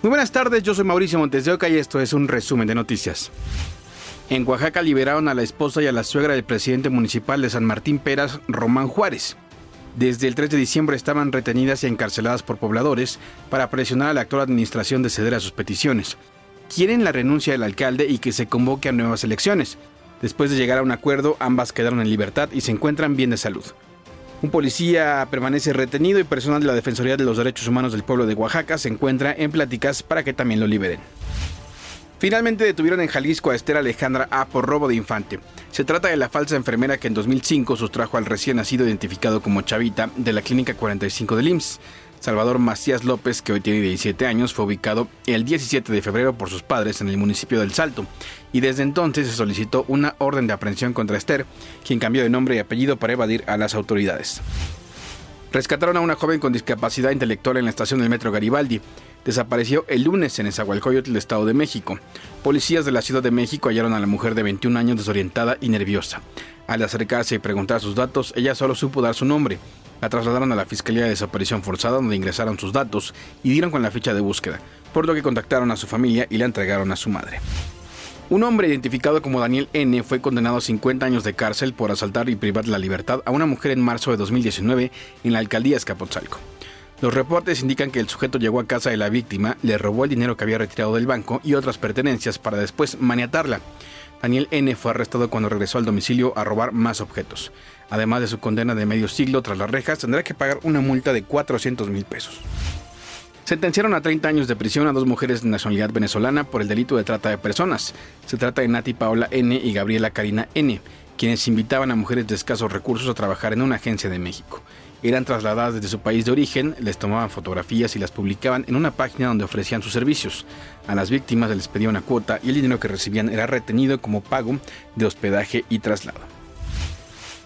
Muy buenas tardes, yo soy Mauricio Montes de Oca y esto es un resumen de noticias. En Oaxaca liberaron a la esposa y a la suegra del presidente municipal de San Martín Peras, Román Juárez. Desde el 3 de diciembre estaban retenidas y encarceladas por pobladores para presionar a la actual administración de ceder a sus peticiones. Quieren la renuncia del alcalde y que se convoque a nuevas elecciones. Después de llegar a un acuerdo, ambas quedaron en libertad y se encuentran bien de salud. Un policía permanece retenido y personal de la Defensoría de los Derechos Humanos del pueblo de Oaxaca se encuentra en pláticas para que también lo liberen. Finalmente detuvieron en Jalisco a Esther Alejandra A por robo de infante. Se trata de la falsa enfermera que en 2005 sustrajo al recién nacido identificado como Chavita de la Clínica 45 del IMSS. Salvador Macías López, que hoy tiene 17 años, fue ubicado el 17 de febrero por sus padres en el municipio del Salto y desde entonces se solicitó una orden de aprehensión contra Esther, quien cambió de nombre y apellido para evadir a las autoridades. Rescataron a una joven con discapacidad intelectual en la estación del metro Garibaldi. Desapareció el lunes en Esahualcoyotl, Estado de México. Policías de la Ciudad de México hallaron a la mujer de 21 años desorientada y nerviosa. Al acercarse y preguntar sus datos, ella solo supo dar su nombre. La trasladaron a la Fiscalía de Desaparición Forzada donde ingresaron sus datos y dieron con la ficha de búsqueda, por lo que contactaron a su familia y la entregaron a su madre. Un hombre identificado como Daniel N. fue condenado a 50 años de cárcel por asaltar y privar la libertad a una mujer en marzo de 2019 en la alcaldía Escapotzalco. Los reportes indican que el sujeto llegó a casa de la víctima, le robó el dinero que había retirado del banco y otras pertenencias para después maniatarla. Daniel N. fue arrestado cuando regresó al domicilio a robar más objetos. Además de su condena de medio siglo tras las rejas, tendrá que pagar una multa de 400 mil pesos. Sentenciaron a 30 años de prisión a dos mujeres de nacionalidad venezolana por el delito de trata de personas. Se trata de Nati Paola N. y Gabriela Karina N., quienes invitaban a mujeres de escasos recursos a trabajar en una agencia de México. Eran trasladadas desde su país de origen, les tomaban fotografías y las publicaban en una página donde ofrecían sus servicios. A las víctimas les pedía una cuota y el dinero que recibían era retenido como pago de hospedaje y traslado.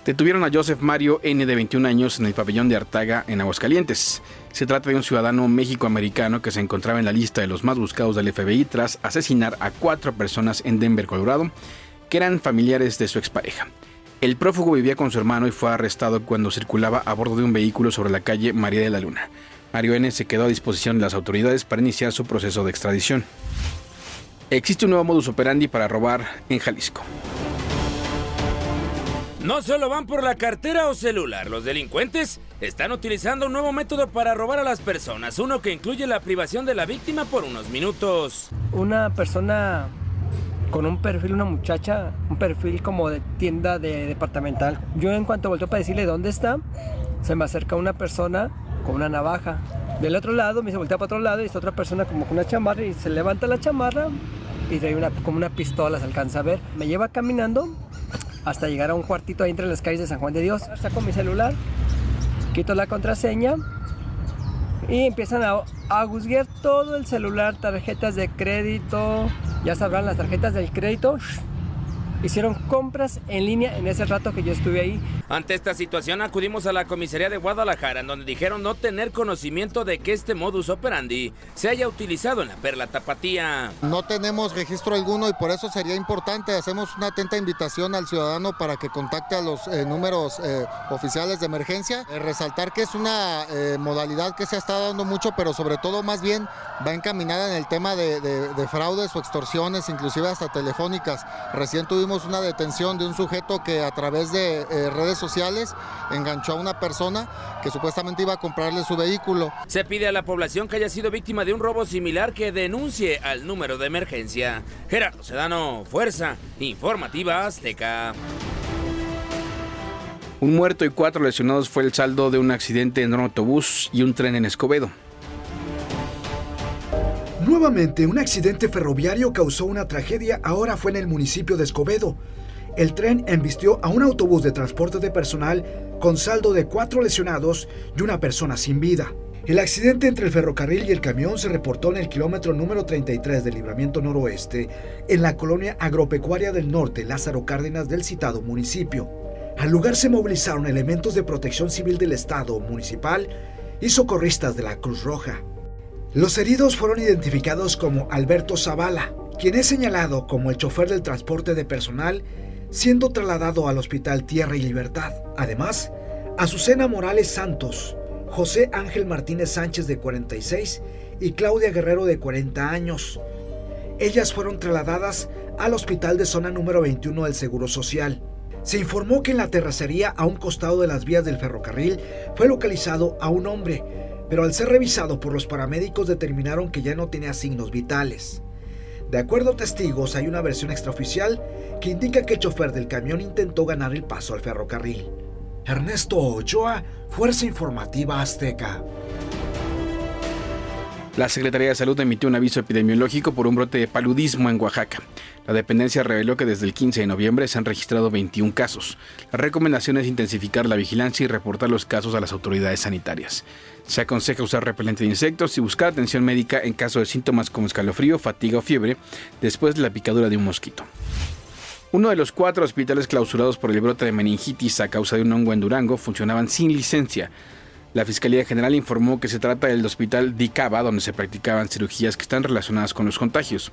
Detuvieron a Joseph Mario N. de 21 años en el pabellón de Artaga, en Aguascalientes. Se trata de un ciudadano méxico-americano que se encontraba en la lista de los más buscados del FBI tras asesinar a cuatro personas en Denver, Colorado, que eran familiares de su expareja. El prófugo vivía con su hermano y fue arrestado cuando circulaba a bordo de un vehículo sobre la calle María de la Luna. Mario N. se quedó a disposición de las autoridades para iniciar su proceso de extradición. Existe un nuevo modus operandi para robar en Jalisco. No solo van por la cartera o celular, los delincuentes están utilizando un nuevo método para robar a las personas, uno que incluye la privación de la víctima por unos minutos. Una persona con un perfil, una muchacha, un perfil como de tienda de departamental. Yo en cuanto volteo para decirle dónde está, se me acerca una persona con una navaja. Del otro lado, me se voltea para otro lado y está otra persona como con una chamarra y se levanta la chamarra y trae una, como una pistola, se alcanza a ver. Me lleva caminando hasta llegar a un cuartito ahí entre las calles de San Juan de Dios. Saco mi celular, quito la contraseña y empiezan a, a todo el celular, tarjetas de crédito, ya sabrán las tarjetas del crédito hicieron compras en línea en ese rato que yo estuve ahí. Ante esta situación acudimos a la comisaría de Guadalajara, en donde dijeron no tener conocimiento de que este modus operandi se haya utilizado en la Perla Tapatía. No tenemos registro alguno y por eso sería importante, hacemos una atenta invitación al ciudadano para que contacte a los eh, números eh, oficiales de emergencia. Eh, resaltar que es una modalidad que se estado dando mucho, pero sobre todo más bien va encaminada en el tema de, de fraudes o extorsiones, inclusive hasta telefónicas. Recién tuvimos una detención de un sujeto que a través de redes sociales enganchó a una persona que supuestamente iba a comprarle su vehículo. Se pide a la población que haya sido víctima de un robo similar que denuncie al número de emergencia. Gerardo Sedano, Fuerza Informativa Azteca. Un muerto y cuatro lesionados fue el saldo de un accidente en un autobús y un tren en Escobedo. Nuevamente, un accidente ferroviario causó una tragedia, ahora fue en el municipio de Escobedo. El tren embistió a un autobús de transporte de personal con saldo de cuatro lesionados y una persona sin vida. El accidente entre el ferrocarril y el camión se reportó en el kilómetro número 33 del libramiento noroeste, en la colonia agropecuaria del norte Lázaro Cárdenas del citado municipio. Al lugar se movilizaron elementos de protección civil del Estado municipal y socorristas de la Cruz Roja. Los heridos fueron identificados como Alberto Zavala, quien es señalado como el chofer del transporte de personal, siendo trasladado al Hospital Tierra y Libertad. Además, Azucena Morales Santos, José Ángel Martínez Sánchez de 46 y Claudia Guerrero de 40 años. Ellas fueron trasladadas al hospital de zona número 21 del Seguro Social. Se informó que en la terracería a un costado de las vías del ferrocarril fue localizado a un hombre, pero al ser revisado por los paramédicos determinaron que ya no tenía signos vitales. De acuerdo a testigos, hay una versión extraoficial que indica que el chofer del camión intentó ganar el paso al ferrocarril. Ernesto Ochoa, Fuerza Informativa Azteca. La Secretaría de Salud emitió un aviso epidemiológico por un brote de paludismo en Oaxaca. La dependencia reveló que desde el 15 de noviembre se han registrado 21 casos. La recomendación es intensificar la vigilancia y reportar los casos a las autoridades sanitarias. Se aconseja usar repelente de insectos y buscar atención médica en caso de síntomas como escalofrío, fatiga o fiebre después de la picadura de un mosquito. Uno de los cuatro hospitales clausurados por el brote de meningitis a causa de un hongo en Durango funcionaban sin licencia. La Fiscalía General informó que se trata del hospital Dicaba, donde se practicaban cirugías que están relacionadas con los contagios.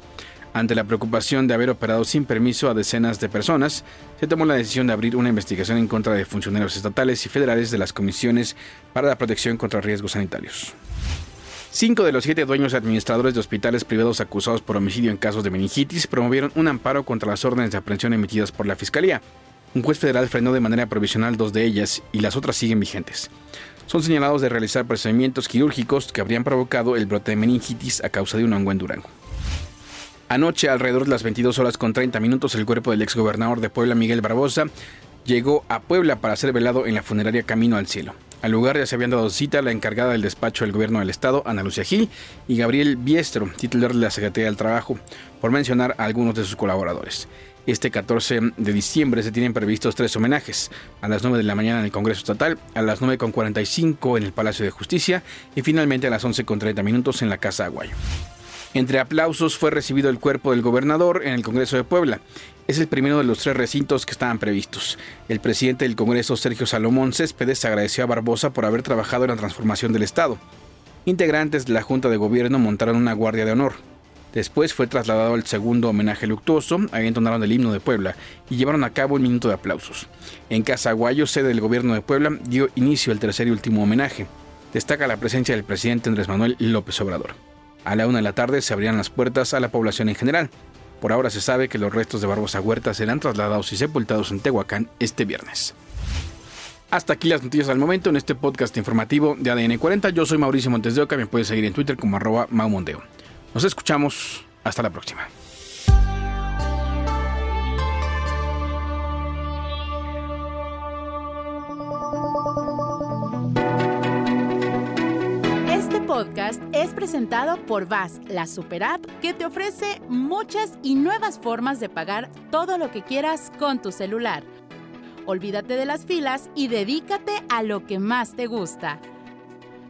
Ante la preocupación de haber operado sin permiso a decenas de personas, se tomó la decisión de abrir una investigación en contra de funcionarios estatales y federales de las comisiones para la protección contra riesgos sanitarios. Cinco de los siete dueños administradores de hospitales privados acusados por homicidio en casos de meningitis promovieron un amparo contra las órdenes de aprehensión emitidas por la Fiscalía. Un juez federal frenó de manera provisional dos de ellas y las otras siguen vigentes. Son señalados de realizar procedimientos quirúrgicos que habrían provocado el brote de meningitis a causa de un hongo en Durango. Anoche, alrededor de las 22 horas con 30 minutos, el cuerpo del exgobernador de Puebla, Miguel Barbosa, llegó a Puebla para ser velado en la funeraria Camino al Cielo. Al lugar ya se habían dado cita la encargada del despacho del gobierno del estado, Ana Lucia Gil, y Gabriel Biestro, titular de la Secretaría del Trabajo, por mencionar a algunos de sus colaboradores. Este 14 de diciembre se tienen previstos tres homenajes, a las 9 de la mañana en el Congreso Estatal, a las 9.45 en el Palacio de Justicia y finalmente a las 11.30 minutos en la Casa Aguayo. Entre aplausos fue recibido el cuerpo del gobernador en el Congreso de Puebla. Es el primero de los tres recintos que estaban previstos. El presidente del Congreso, Sergio Salomón Céspedes, agradeció a Barbosa por haber trabajado en la transformación del Estado. Integrantes de la Junta de Gobierno montaron una guardia de honor. Después fue trasladado al segundo homenaje luctuoso, ahí entonaron el himno de Puebla y llevaron a cabo un minuto de aplausos. En Casa Aguayo, sede del gobierno de Puebla, dio inicio al tercer y último homenaje. Destaca la presencia del presidente Andrés Manuel López Obrador. A la una de la tarde se abrían las puertas a la población en general. Por ahora se sabe que los restos de Barbosa Huerta serán trasladados y sepultados en Tehuacán este viernes. Hasta aquí las noticias al momento en este podcast informativo de ADN 40. Yo soy Mauricio Montes de Oca, me puedes seguir en Twitter como arroba maumondeo. Nos escuchamos, hasta la próxima. podcast es presentado por VAS, la super app que te ofrece muchas y nuevas formas de pagar todo lo que quieras con tu celular. Olvídate de las filas y dedícate a lo que más te gusta.